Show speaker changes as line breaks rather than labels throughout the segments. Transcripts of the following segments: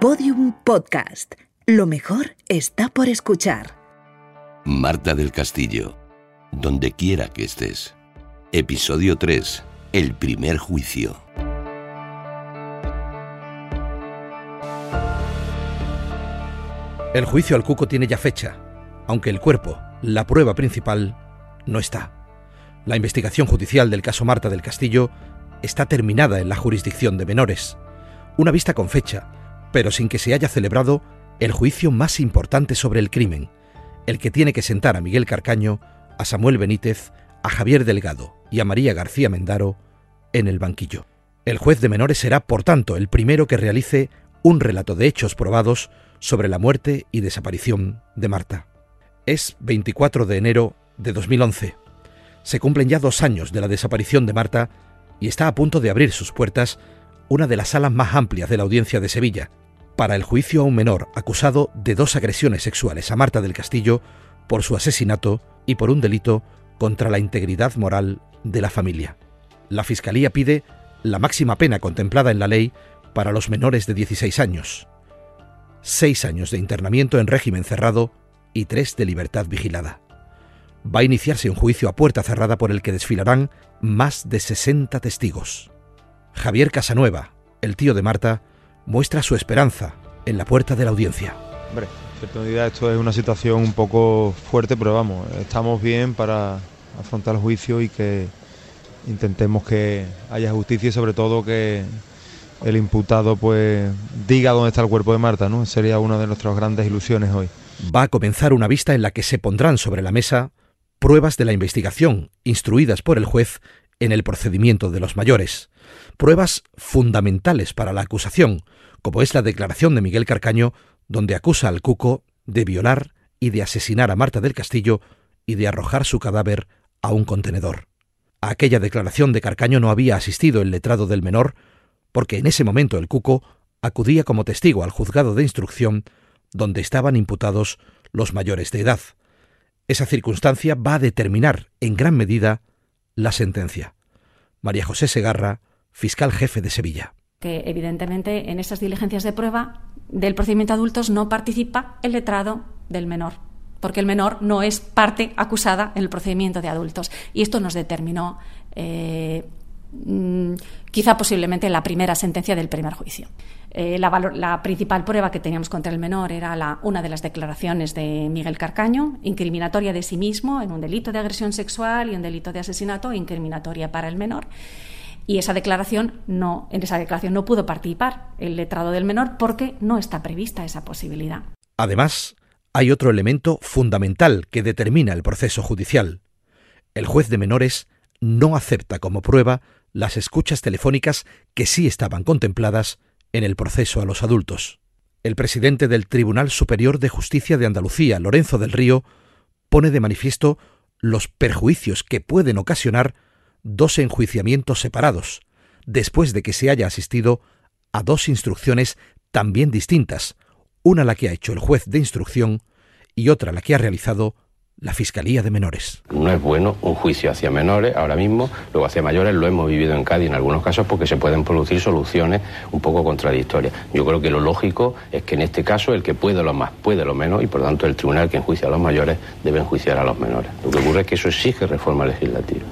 Podium Podcast. Lo mejor está por escuchar.
Marta del Castillo. Donde quiera que estés. Episodio 3. El primer juicio.
El juicio al cuco tiene ya fecha, aunque el cuerpo, la prueba principal, no está. La investigación judicial del caso Marta del Castillo está terminada en la jurisdicción de menores. Una vista con fecha, pero sin que se haya celebrado el juicio más importante sobre el crimen, el que tiene que sentar a Miguel Carcaño, a Samuel Benítez, a Javier Delgado y a María García Mendaro en el banquillo. El juez de menores será, por tanto, el primero que realice un relato de hechos probados sobre la muerte y desaparición de Marta. Es 24 de enero de 2011. Se cumplen ya dos años de la desaparición de Marta y está a punto de abrir sus puertas una de las salas más amplias de la audiencia de Sevilla, para el juicio a un menor acusado de dos agresiones sexuales a Marta del Castillo por su asesinato y por un delito contra la integridad moral de la familia. La Fiscalía pide la máxima pena contemplada en la ley para los menores de 16 años, seis años de internamiento en régimen cerrado y tres de libertad vigilada. Va a iniciarse un juicio a puerta cerrada por el que desfilarán más de 60 testigos. Javier Casanueva, el tío de Marta, muestra su esperanza en la puerta de la audiencia.
Hombre, en cierta medida esto es una situación un poco fuerte, pero vamos, estamos bien para afrontar el juicio y que intentemos que haya justicia y sobre todo que el imputado pues diga dónde está el cuerpo de Marta, ¿no? Sería una de nuestras grandes ilusiones hoy.
Va a comenzar una vista en la que se pondrán sobre la mesa pruebas de la investigación instruidas por el juez en el procedimiento de los mayores, pruebas fundamentales para la acusación, como es la declaración de Miguel Carcaño, donde acusa al Cuco de violar y de asesinar a Marta del Castillo y de arrojar su cadáver a un contenedor. A aquella declaración de Carcaño no había asistido el letrado del menor, porque en ese momento el Cuco acudía como testigo al juzgado de instrucción donde estaban imputados los mayores de edad. Esa circunstancia va a determinar en gran medida la sentencia. María José Segarra, fiscal jefe de Sevilla.
Que evidentemente en esas diligencias de prueba del procedimiento de adultos no participa el letrado del menor, porque el menor no es parte acusada en el procedimiento de adultos. Y esto nos determinó eh, Mm, quizá posiblemente la primera sentencia del primer juicio. Eh, la, principal prueba que teníamos contra el menor era una de las declaraciones de Miguel Carcaño, incriminatoria de sí mismo en un delito de agresión sexual y un delito de asesinato, incriminatoria para el menor. Y esa declaración no, en esa declaración no pudo participar el letrado del menor porque no está prevista esa posibilidad.
Además, hay otro elemento fundamental que determina el proceso judicial. El juez de menores no acepta como prueba las escuchas telefónicas que sí estaban contempladas en el proceso a los adultos. El presidente del Tribunal Superior de Justicia de Andalucía, Lorenzo del Río, pone de manifiesto los perjuicios que pueden ocasionar dos enjuiciamientos separados, después de que se haya asistido a dos instrucciones también distintas, una la que ha hecho el juez de instrucción y otra la que ha realizado la Fiscalía de Menores.
No es bueno un juicio hacia menores ahora mismo, luego hacia mayores lo hemos vivido en Cádiz en algunos casos porque se pueden producir soluciones un poco contradictorias. Yo creo que lo lógico es que en este caso el que puede lo más puede lo menos y por tanto el tribunal que enjuicia a los mayores debe enjuiciar a los menores. Lo que ocurre es que eso exige reforma legislativa.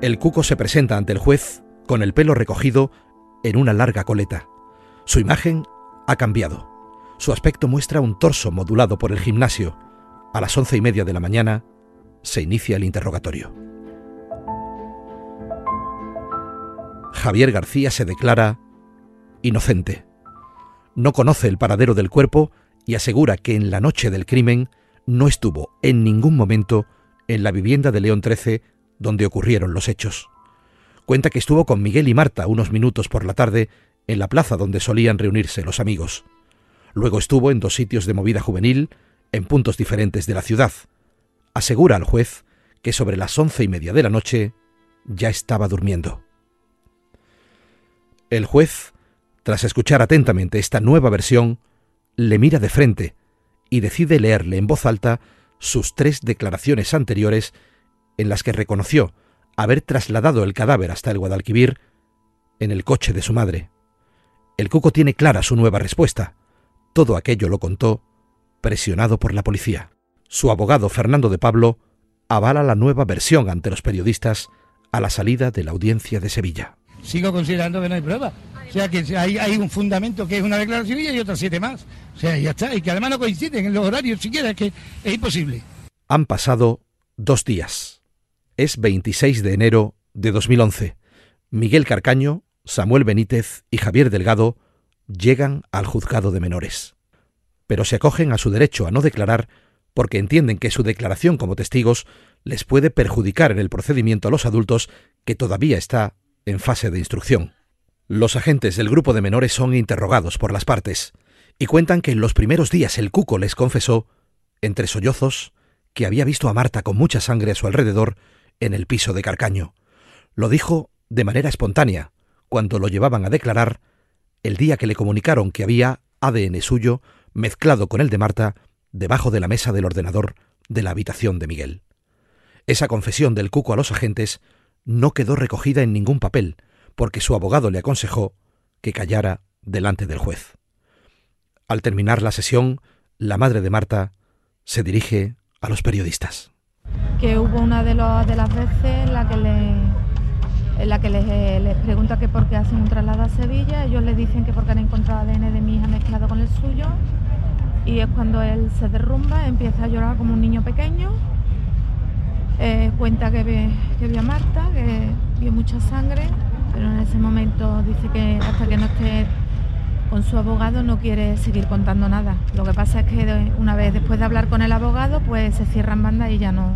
El cuco se presenta ante el juez con el pelo recogido en una larga coleta. Su imagen ha cambiado. Su aspecto muestra un torso modulado por el gimnasio. A las once y media de la mañana se inicia el interrogatorio. Javier García se declara inocente. No conoce el paradero del cuerpo y asegura que en la noche del crimen no estuvo en ningún momento en la vivienda de León XIII donde ocurrieron los hechos. Cuenta que estuvo con Miguel y Marta unos minutos por la tarde en la plaza donde solían reunirse los amigos. Luego estuvo en dos sitios de movida juvenil en puntos diferentes de la ciudad. Asegura al juez que sobre las once y media de la noche ya estaba durmiendo. El juez, tras escuchar atentamente esta nueva versión, le mira de frente y decide leerle en voz alta sus tres declaraciones anteriores en las que reconoció haber trasladado el cadáver hasta el Guadalquivir en el coche de su madre. El Cuco tiene clara su nueva respuesta. Todo aquello lo contó, presionado por la policía. Su abogado Fernando de Pablo avala la nueva versión ante los periodistas a la salida de la audiencia de Sevilla.
Sigo considerando que no hay prueba. O sea, que hay, hay un fundamento que es una declaración y otras siete más. O sea, ya está. Y que además no coinciden en los horarios siquiera, es que es imposible.
Han pasado dos días. Es 26 de enero de 2011. Miguel Carcaño, Samuel Benítez y Javier Delgado llegan al juzgado de menores. Pero se acogen a su derecho a no declarar porque entienden que su declaración como testigos les puede perjudicar en el procedimiento a los adultos que todavía está en fase de instrucción. Los agentes del grupo de menores son interrogados por las partes y cuentan que en los primeros días el cuco les confesó, entre sollozos, que había visto a Marta con mucha sangre a su alrededor en el piso de Carcaño. Lo dijo de manera espontánea, cuando lo llevaban a declarar el día que le comunicaron que había ADN suyo mezclado con el de Marta debajo de la mesa del ordenador de la habitación de Miguel. Esa confesión del cuco a los agentes no quedó recogida en ningún papel, porque su abogado le aconsejó que callara delante del juez. Al terminar la sesión, la madre de Marta se dirige a los periodistas.
Que hubo una de, las veces en la que, le, en la que les, les, pregunta que por qué hacen un traslado a Sevilla, ellos le dicen que porque han encontrado ADN de mi hija mezclado con el suyo, y es cuando él se derrumba, empieza a llorar como un niño pequeño, eh, cuenta que, ve, vio a Marta, que vio mucha sangre, pero en ese momento dice que hasta que no esté con su abogado no quiere seguir contando nada. Lo que pasa es que una vez después de hablar con el abogado, pues se cierran bandas y ya no,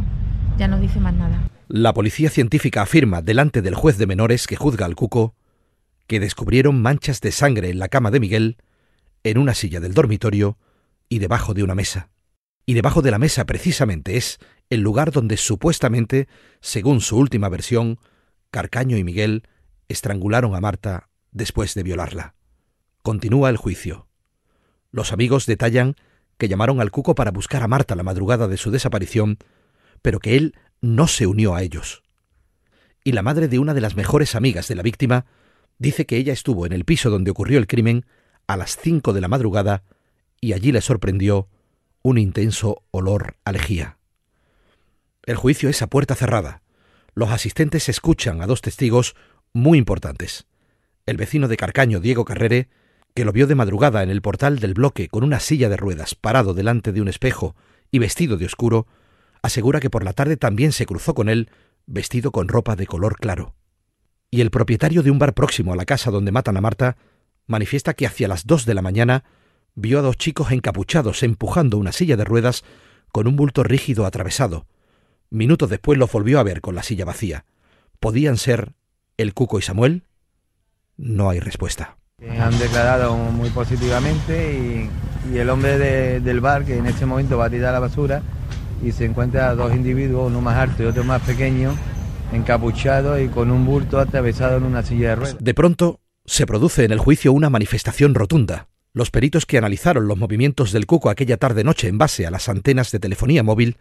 ya no dice más nada.
La policía científica afirma delante del juez de menores que juzga al Cuco que descubrieron manchas de sangre en la cama de Miguel, en una silla del dormitorio y debajo de una mesa. Y debajo de la mesa precisamente es el lugar donde supuestamente, según su última versión, Carcaño y Miguel estrangularon a Marta después de violarla. Continúa el juicio. Los amigos detallan que llamaron al Cuco para buscar a Marta la madrugada de su desaparición, pero que él no se unió a ellos. Y la madre de una de las mejores amigas de la víctima dice que ella estuvo en el piso donde ocurrió el crimen a las cinco de la madrugada y allí le sorprendió un intenso olor a lejía. El juicio es a puerta cerrada. Los asistentes escuchan a dos testigos muy importantes. El vecino de Carcaño, Diego Carrere, que lo vio de madrugada en el portal del bloque con una silla de ruedas parado delante de un espejo y vestido de oscuro, asegura que por la tarde también se cruzó con él vestido con ropa de color claro. Y el propietario de un bar próximo a la casa donde matan a Marta manifiesta que hacia las dos de la mañana vio a dos chicos encapuchados empujando una silla de ruedas con un bulto rígido atravesado. Minutos después los volvió a ver con la silla vacía. ¿Podían ser el Cuco y Samuel? No hay respuesta.
Han declarado muy positivamente y, el hombre del bar que en este momento va a tirar la basura y se encuentra a dos individuos, uno más alto y otro más pequeño, encapuchados y con un bulto atravesado en una silla de ruedas.
De pronto se produce en el juicio una manifestación rotunda. Los peritos que analizaron los movimientos del cuco aquella tarde-noche en base a las antenas de telefonía móvil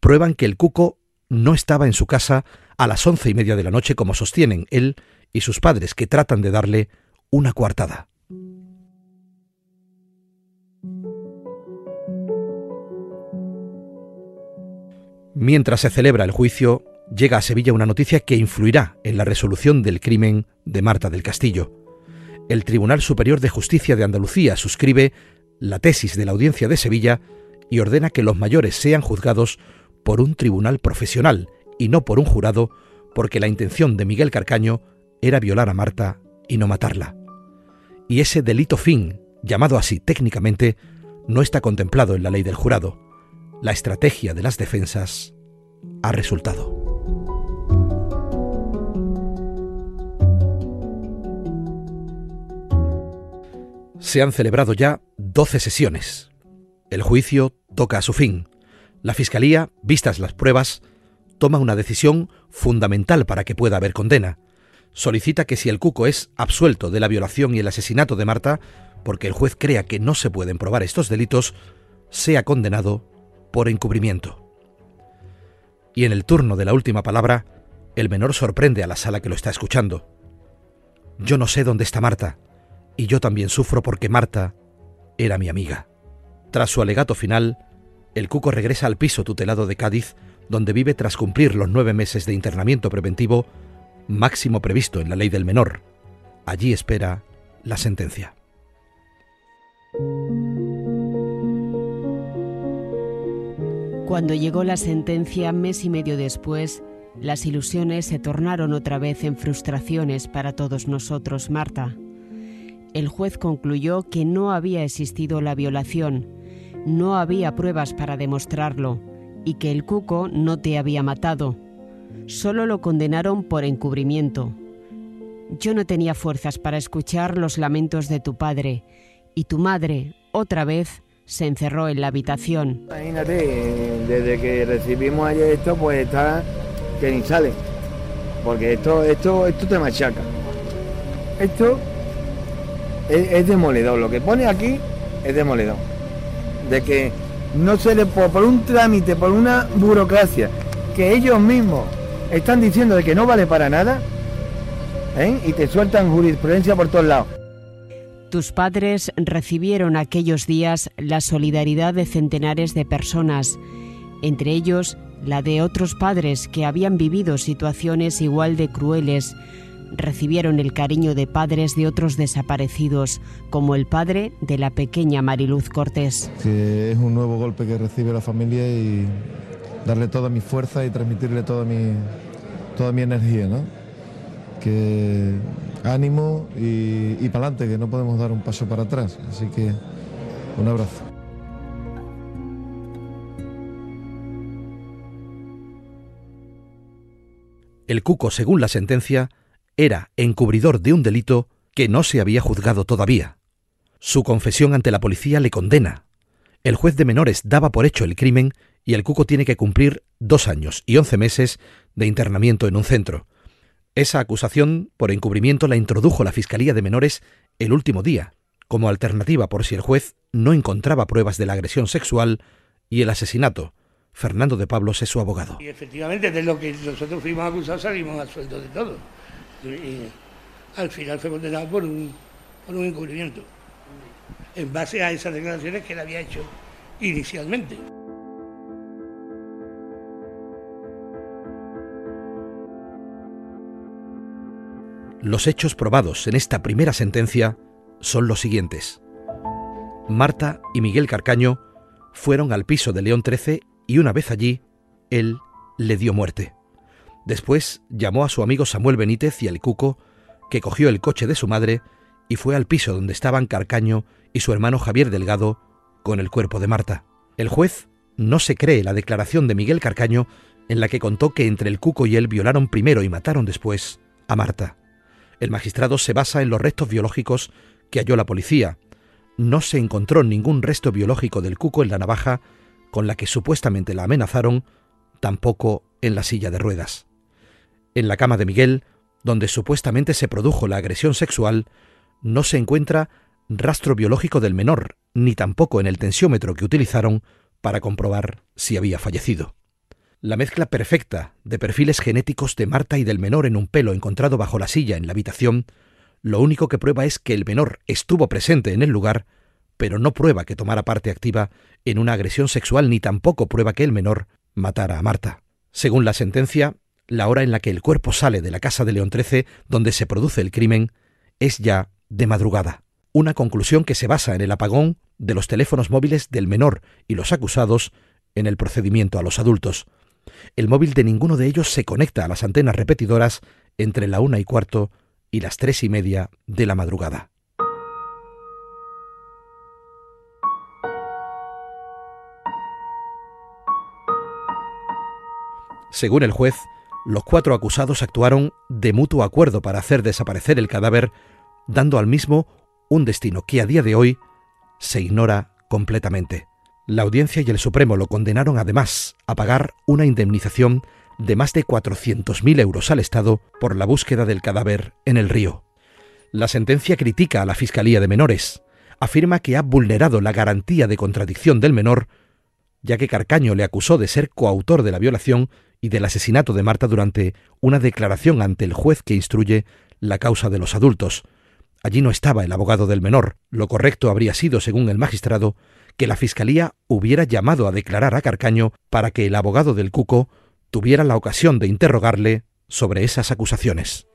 prueban que el cuco no estaba en su casa a las once y media de la noche como sostienen él y sus padres que tratan de darle una coartada. Mientras se celebra el juicio, llega a Sevilla una noticia que influirá en la resolución del crimen de Marta del Castillo. El Tribunal Superior de Justicia de Andalucía suscribe la tesis de la Audiencia de Sevilla y ordena que los mayores sean juzgados por un tribunal profesional y no por un jurado, porque la intención de Miguel Carcaño era violar a Marta y no matarla y ese delito fin, llamado así técnicamente, no está contemplado en la ley del jurado. La estrategia de las defensas ha resultado. Se han celebrado ya 12 sesiones. El juicio toca a su fin. La Fiscalía, vistas las pruebas, toma una decisión fundamental para que pueda haber condena solicita que si el Cuco es absuelto de la violación y el asesinato de Marta, porque el juez crea que no se pueden probar estos delitos, sea condenado por encubrimiento. Y en el turno de la última palabra, El menor sorprende a la sala que lo está escuchando. Yo no sé dónde está Marta, y yo también sufro porque Marta era mi amiga. Tras su alegato final, el cuco regresa al piso tutelado de Cádiz, donde vive tras cumplir los nueve meses de internamiento preventivo, máximo previsto en la ley del menor. Allí espera la sentencia.
Cuando llegó la sentencia, mes y medio después, las ilusiones se tornaron otra vez en frustraciones para todos nosotros, Marta. El juez concluyó que no había existido la violación, no había pruebas para demostrarlo y que el cuco no te había matado. Solo lo condenaron por encubrimiento. Yo no tenía fuerzas para escuchar los lamentos de tu padre y tu madre, otra vez, se encerró en la habitación.
Imagínate, desde que recibimos ayer esto, pues está que ni sale. Porque esto, esto, esto te machaca. Esto es, es demoledor. Lo que pone aquí es demoledor. De que no se le por, por un trámite, por una burocracia, que ellos mismos están diciendo de que no vale para nada, ¿eh? y te sueltan jurisprudencia por todos lados.
Tus padres recibieron aquellos días la solidaridad de centenares de personas, entre ellos la de otros padres que habían vivido situaciones igual de crueles. Recibieron el cariño de padres de otros desaparecidos, como el padre de la pequeña Mariluz Cortés.
Que es un nuevo golpe que recibe la familia y darle toda mi fuerza y transmitirle toda mi, toda mi energía, ¿no? Que ánimo y, para adelante, que no podemos dar un paso para atrás. Así que un abrazo.
El cuco, según la sentencia, era encubridor de un delito que no se había juzgado todavía. Su confesión ante la policía le condena. El juez de menores daba por hecho el crimen y el cuco tiene que cumplir dos años y once meses de internamiento en un centro. Esa acusación por encubrimiento la introdujo la Fiscalía de Menores el último día, como alternativa por si el juez no encontraba pruebas de la agresión sexual y el asesinato. Fernando de Pablos es su abogado.
Y efectivamente, de lo que nosotros fuimos acusados, salimos a sueldo de todo. Al final fue condenado por un encubrimiento, en base a esas declaraciones que él había hecho inicialmente.
Los hechos probados en esta primera sentencia son los siguientes. Marta y Miguel Carcaño fueron al piso de León XIII y una vez allí, él le dio muerte. Después llamó a su amigo Samuel Benítez y al Cuco, que cogió el coche de su madre y fue al piso donde estaban Carcaño y su hermano Javier Delgado con el cuerpo de Marta. El juez no se cree la declaración de Miguel Carcaño en la que contó que entre el Cuco y él violaron primero y mataron después a Marta. El magistrado se basa en los restos biológicos que halló la policía. No se encontró ningún resto biológico del cuco en la navaja con la que supuestamente la amenazaron, tampoco en la silla de ruedas. En la cama de Miguel, donde supuestamente se produjo la agresión sexual, no se encuentra rastro biológico del menor, ni tampoco en el tensiómetro que utilizaron para comprobar si había fallecido. La mezcla perfecta de perfiles genéticos de Marta y del menor en un pelo encontrado bajo la silla en la habitación, lo único que prueba es que el menor estuvo presente en el lugar, pero no prueba que tomara parte activa en una agresión sexual ni tampoco prueba que el menor matara a Marta. Según la sentencia, la hora en la que el cuerpo sale de la casa de León XIII, donde se produce el crimen, es ya de madrugada. Una conclusión que se basa en el apagón de los teléfonos móviles del menor y los acusados en el procedimiento a los adultos. El móvil de ninguno de ellos se conecta a las antenas repetidoras entre la una y cuarto y las tres y media de la madrugada. Según el juez, los cuatro acusados actuaron de mutuo acuerdo para hacer desaparecer el cadáver, dando al mismo un destino que a día de hoy se ignora completamente. La audiencia y el Supremo lo condenaron además a pagar una indemnización de más de 400.000 euros al Estado por la búsqueda del cadáver en el río. La sentencia critica a la Fiscalía de Menores, afirma que ha vulnerado la garantía de contradicción del menor, ya que Carcaño le acusó de ser coautor de la violación y del asesinato de Marta durante una declaración ante el juez que instruye la causa de los adultos. Allí no estaba el abogado del menor. Lo correcto habría sido, según el magistrado, que la Fiscalía hubiera llamado a declarar a Carcaño para que el abogado del Cuco tuviera la ocasión de interrogarle sobre esas acusaciones.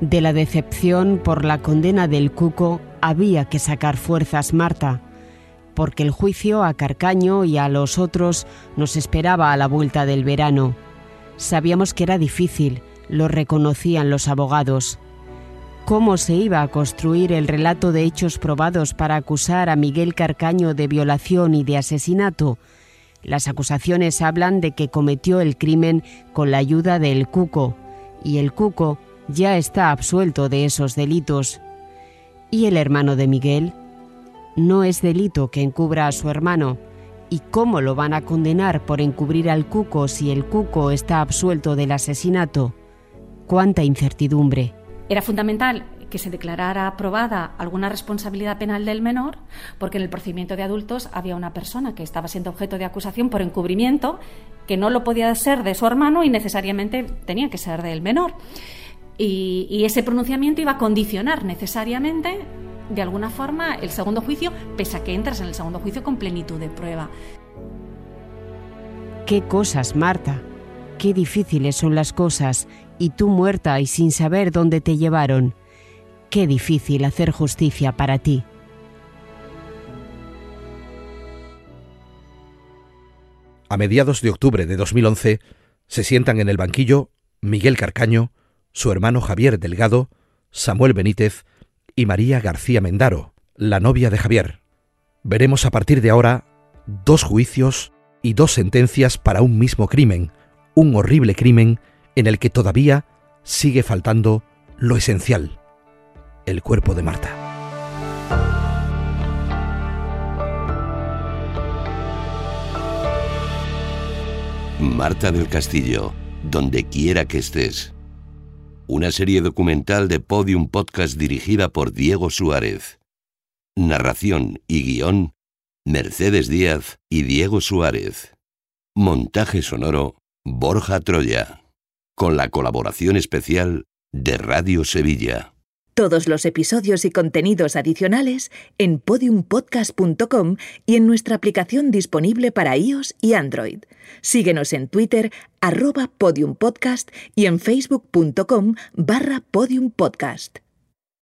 De la decepción por la condena del Cuco había que sacar fuerzas Marta, porque el juicio a Carcaño y a los otros nos esperaba a la vuelta del verano. Sabíamos que era difícil, lo reconocían los abogados. ¿Cómo se iba a construir el relato de hechos probados para acusar a Miguel Carcaño de violación y de asesinato? Las acusaciones hablan de que cometió el crimen con la ayuda del Cuco, y el Cuco ya está absuelto de esos delitos. ¿Y el hermano de Miguel? No es delito que encubra a su hermano. ¿Y cómo lo van a condenar por encubrir al cuco si el cuco está absuelto del asesinato? Cuánta incertidumbre.
Era fundamental que se declarara aprobada alguna responsabilidad penal del menor, porque en el procedimiento de adultos había una persona que estaba siendo objeto de acusación por encubrimiento, que no lo podía ser de su hermano y necesariamente tenía que ser del menor. Y, ese pronunciamiento iba a condicionar necesariamente, de alguna forma, el segundo juicio, pese a que entras en el segundo juicio con plenitud de prueba.
¿Qué cosas, Marta? Qué difíciles son las cosas, y tú muerta y sin saber dónde te llevaron. Qué difícil hacer justicia para ti.
A mediados de octubre de 2011 se sientan en el banquillo Miguel Carcaño, su hermano Javier Delgado, Samuel Benítez y María García Mendaro, la novia de Javier. Veremos a partir de ahora dos juicios y dos sentencias para un mismo crimen, un horrible crimen en el que todavía sigue faltando lo esencial, el cuerpo de Marta.
Marta del Castillo, donde quiera que estés una serie documental de Podium Podcast dirigida por Diego Suárez. Narración y guion, Mercedes Díaz y Diego Suárez. Montaje sonoro, Borja Troya. Con la colaboración especial de Radio Sevilla.
Todos los episodios y contenidos adicionales en podiumpodcast.com y en nuestra aplicación disponible para iOS y Android. Síguenos en Twitter, arroba podiumpodcast y en facebook.com barra podiumpodcast.